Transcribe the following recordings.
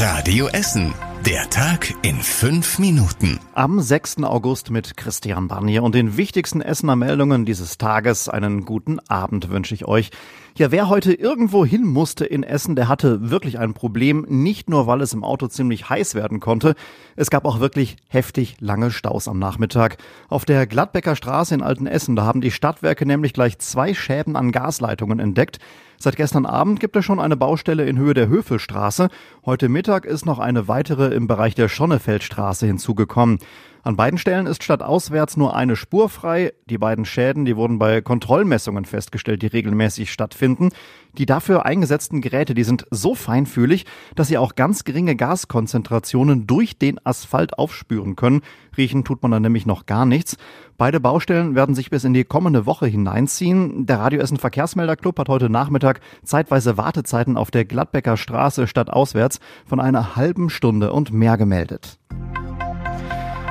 Radio Essen. Der Tag in fünf Minuten. Am 6. August mit Christian Barnier und den wichtigsten Essener Meldungen dieses Tages. Einen guten Abend wünsche ich euch. Ja, wer heute irgendwo hin musste in Essen, der hatte wirklich ein Problem. Nicht nur, weil es im Auto ziemlich heiß werden konnte. Es gab auch wirklich heftig lange Staus am Nachmittag. Auf der Gladbecker Straße in Altenessen, da haben die Stadtwerke nämlich gleich zwei Schäden an Gasleitungen entdeckt. Seit gestern Abend gibt es schon eine Baustelle in Höhe der Höfelstraße. Heute Mittag ist noch eine weitere im Bereich der Schonnefeldstraße hinzugekommen. An beiden Stellen ist statt auswärts nur eine Spur frei. Die beiden Schäden, die wurden bei Kontrollmessungen festgestellt, die regelmäßig stattfinden. Die dafür eingesetzten Geräte, die sind so feinfühlig, dass sie auch ganz geringe Gaskonzentrationen durch den Asphalt aufspüren können. Riechen tut man dann nämlich noch gar nichts. Beide Baustellen werden sich bis in die kommende Woche hineinziehen. Der Radioessen Verkehrsmelderclub hat heute Nachmittag zeitweise Wartezeiten auf der Gladbecker Straße statt auswärts von einer halben Stunde und mehr gemeldet.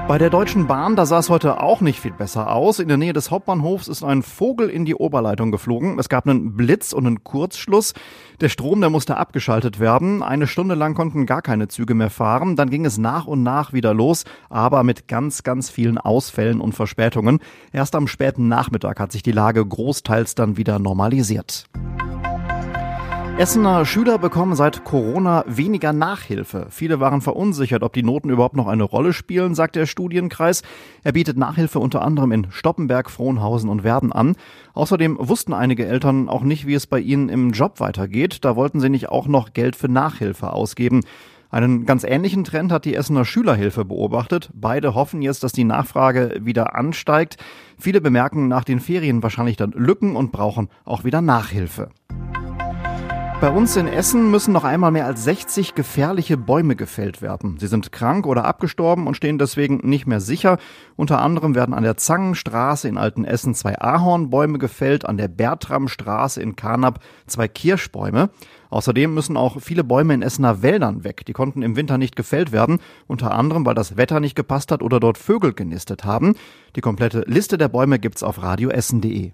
Bei der Deutschen Bahn, da sah es heute auch nicht viel besser aus. In der Nähe des Hauptbahnhofs ist ein Vogel in die Oberleitung geflogen. Es gab einen Blitz und einen Kurzschluss. Der Strom, der musste abgeschaltet werden. Eine Stunde lang konnten gar keine Züge mehr fahren. Dann ging es nach und nach wieder los, aber mit ganz, ganz vielen Ausfällen und Verspätungen. Erst am späten Nachmittag hat sich die Lage großteils dann wieder normalisiert. Essener Schüler bekommen seit Corona weniger Nachhilfe. Viele waren verunsichert, ob die Noten überhaupt noch eine Rolle spielen, sagt der Studienkreis. Er bietet Nachhilfe unter anderem in Stoppenberg, Frohnhausen und Werden an. Außerdem wussten einige Eltern auch nicht, wie es bei ihnen im Job weitergeht. Da wollten sie nicht auch noch Geld für Nachhilfe ausgeben. Einen ganz ähnlichen Trend hat die Essener Schülerhilfe beobachtet. Beide hoffen jetzt, dass die Nachfrage wieder ansteigt. Viele bemerken nach den Ferien wahrscheinlich dann Lücken und brauchen auch wieder Nachhilfe. Bei uns in Essen müssen noch einmal mehr als 60 gefährliche Bäume gefällt werden. Sie sind krank oder abgestorben und stehen deswegen nicht mehr sicher. Unter anderem werden an der Zangenstraße in Altenessen zwei Ahornbäume gefällt, an der Bertramstraße in Karnap zwei Kirschbäume. Außerdem müssen auch viele Bäume in Essener Wäldern weg. Die konnten im Winter nicht gefällt werden, unter anderem, weil das Wetter nicht gepasst hat oder dort Vögel genistet haben. Die komplette Liste der Bäume gibt's auf radioessen.de.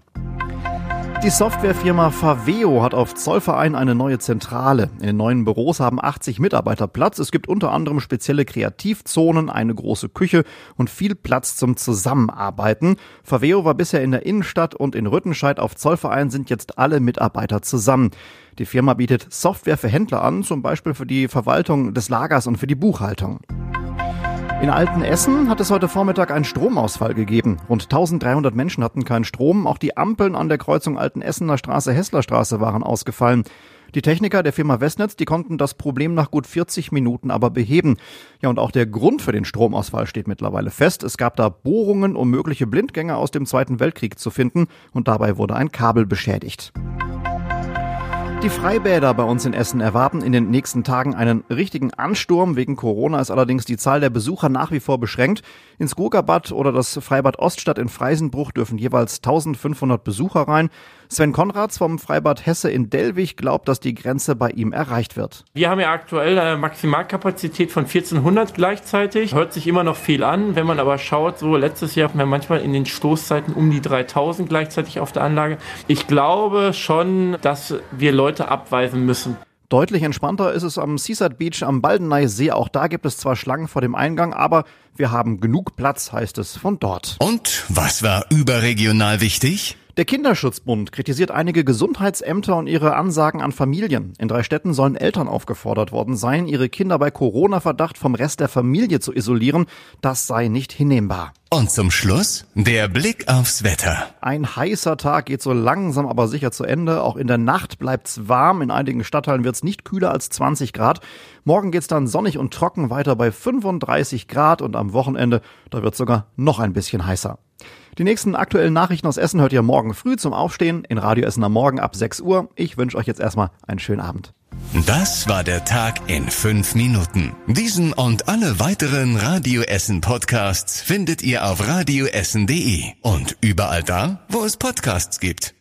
Die Softwarefirma Faveo hat auf Zollverein eine neue Zentrale. In den neuen Büros haben 80 Mitarbeiter Platz. Es gibt unter anderem spezielle Kreativzonen, eine große Küche und viel Platz zum Zusammenarbeiten. Faveo war bisher in der Innenstadt und in Rüttenscheid auf Zollverein sind jetzt alle Mitarbeiter zusammen. Die Firma bietet Software für Händler an, zum Beispiel für die Verwaltung des Lagers und für die Buchhaltung. In Altenessen hat es heute Vormittag einen Stromausfall gegeben. Rund 1300 Menschen hatten keinen Strom. Auch die Ampeln an der Kreuzung Altenessener Straße, Hesslerstraße waren ausgefallen. Die Techniker der Firma Westnetz, die konnten das Problem nach gut 40 Minuten aber beheben. Ja, und auch der Grund für den Stromausfall steht mittlerweile fest. Es gab da Bohrungen, um mögliche Blindgänger aus dem Zweiten Weltkrieg zu finden und dabei wurde ein Kabel beschädigt. Die Freibäder bei uns in Essen erwarten in den nächsten Tagen einen richtigen Ansturm. Wegen Corona ist allerdings die Zahl der Besucher nach wie vor beschränkt. Ins Gurkerbad oder das Freibad Oststadt in Freisenbruch dürfen jeweils 1500 Besucher rein. Sven Konrads vom Freibad Hesse in Dellwig glaubt, dass die Grenze bei ihm erreicht wird. Wir haben ja aktuell eine Maximalkapazität von 1400 gleichzeitig. Hört sich immer noch viel an. Wenn man aber schaut, so letztes Jahr hatten wir manchmal in den Stoßzeiten um die 3000 gleichzeitig auf der Anlage. Ich glaube schon, dass wir Leute abweisen müssen. Deutlich entspannter ist es am Seaside Beach am Baldeney See. Auch da gibt es zwar Schlangen vor dem Eingang, aber wir haben genug Platz, heißt es von dort. Und was war überregional wichtig? Der Kinderschutzbund kritisiert einige Gesundheitsämter und ihre Ansagen an Familien. In drei Städten sollen Eltern aufgefordert worden sein, ihre Kinder bei Corona-Verdacht vom Rest der Familie zu isolieren. Das sei nicht hinnehmbar. Und zum Schluss der Blick aufs Wetter. Ein heißer Tag geht so langsam aber sicher zu Ende. Auch in der Nacht bleibt's warm. In einigen Stadtteilen wird's nicht kühler als 20 Grad. Morgen geht's dann sonnig und trocken weiter bei 35 Grad und am Wochenende, da wird's sogar noch ein bisschen heißer. Die nächsten aktuellen Nachrichten aus Essen hört ihr morgen früh zum Aufstehen in Radio Essen am Morgen ab 6 Uhr. Ich wünsche euch jetzt erstmal einen schönen Abend. Das war der Tag in fünf Minuten. Diesen und alle weiteren Radio Essen Podcasts findet ihr auf radioessen.de und überall da, wo es Podcasts gibt.